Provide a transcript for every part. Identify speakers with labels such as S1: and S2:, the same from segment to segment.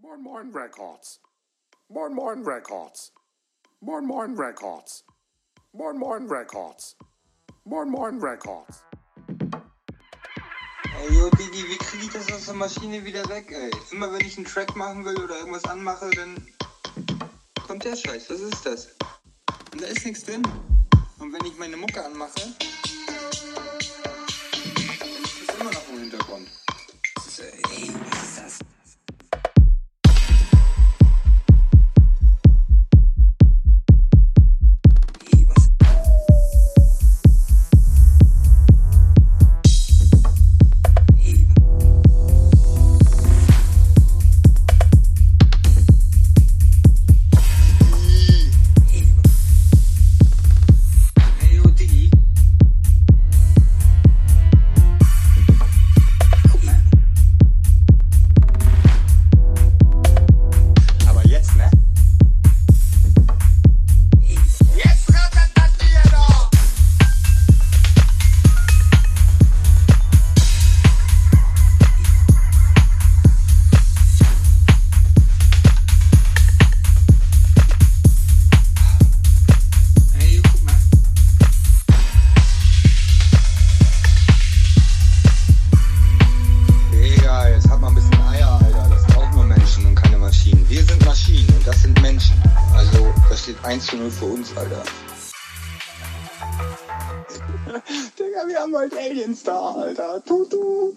S1: Moin Moin Records. Moin Moin Records. Moin Moin Records. Moin Moin Records. Moin Moin Records.
S2: Ey, yo, Digi, wie kriege ich das aus der Maschine wieder weg, ey? Immer wenn ich einen Track machen will oder irgendwas anmache, dann kommt der Scheiß. Was ist das? Und da ist nichts drin. Und wenn ich meine Mucke anmache, ist immer noch im Hintergrund. Das ist, ey, was ist das? Steht 1 zu 0 für uns, Alter. Digga, wir haben halt Aliens da, Alter. Tut, tut.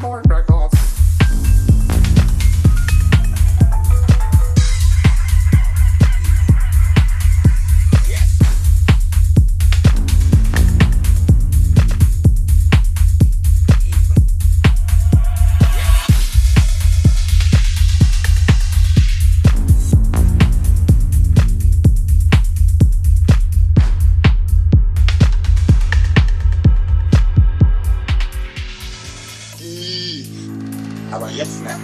S1: Moin Moin Records.
S2: Aber jetzt, ne?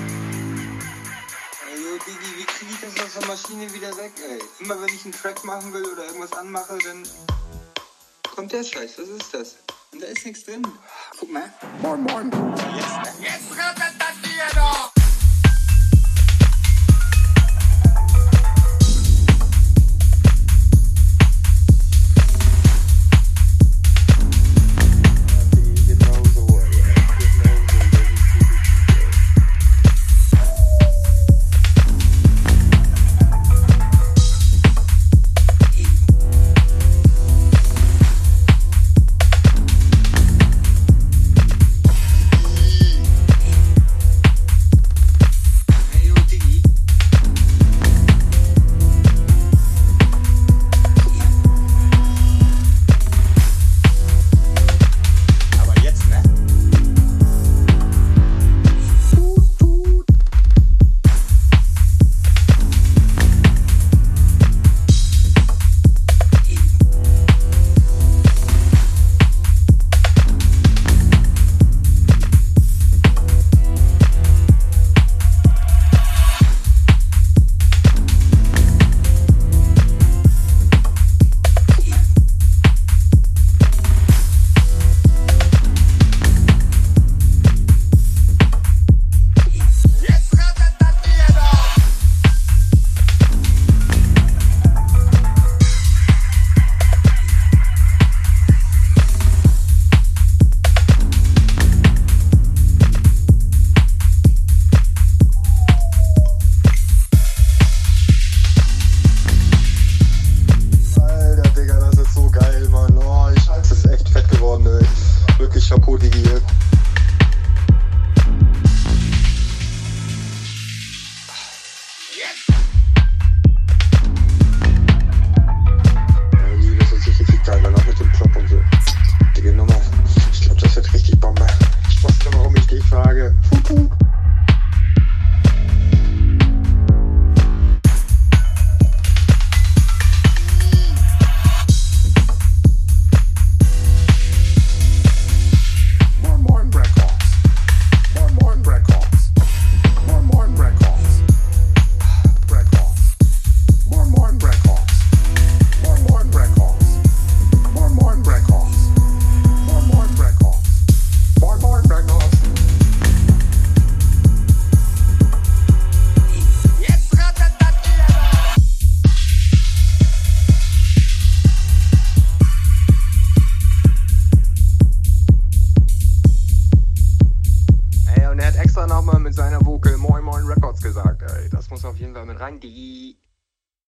S2: Ey, yo, Digi, wie kriege ich das aus der Maschine wieder weg, ey? Immer wenn ich einen Track machen will oder irgendwas anmache, dann kommt der Scheiß. Was ist das? Und da ist nichts drin. Guck mal.
S1: Moin Moin.
S2: Jetzt, ne?
S1: Jetzt rattert das hier doch.
S2: Ey, und er hat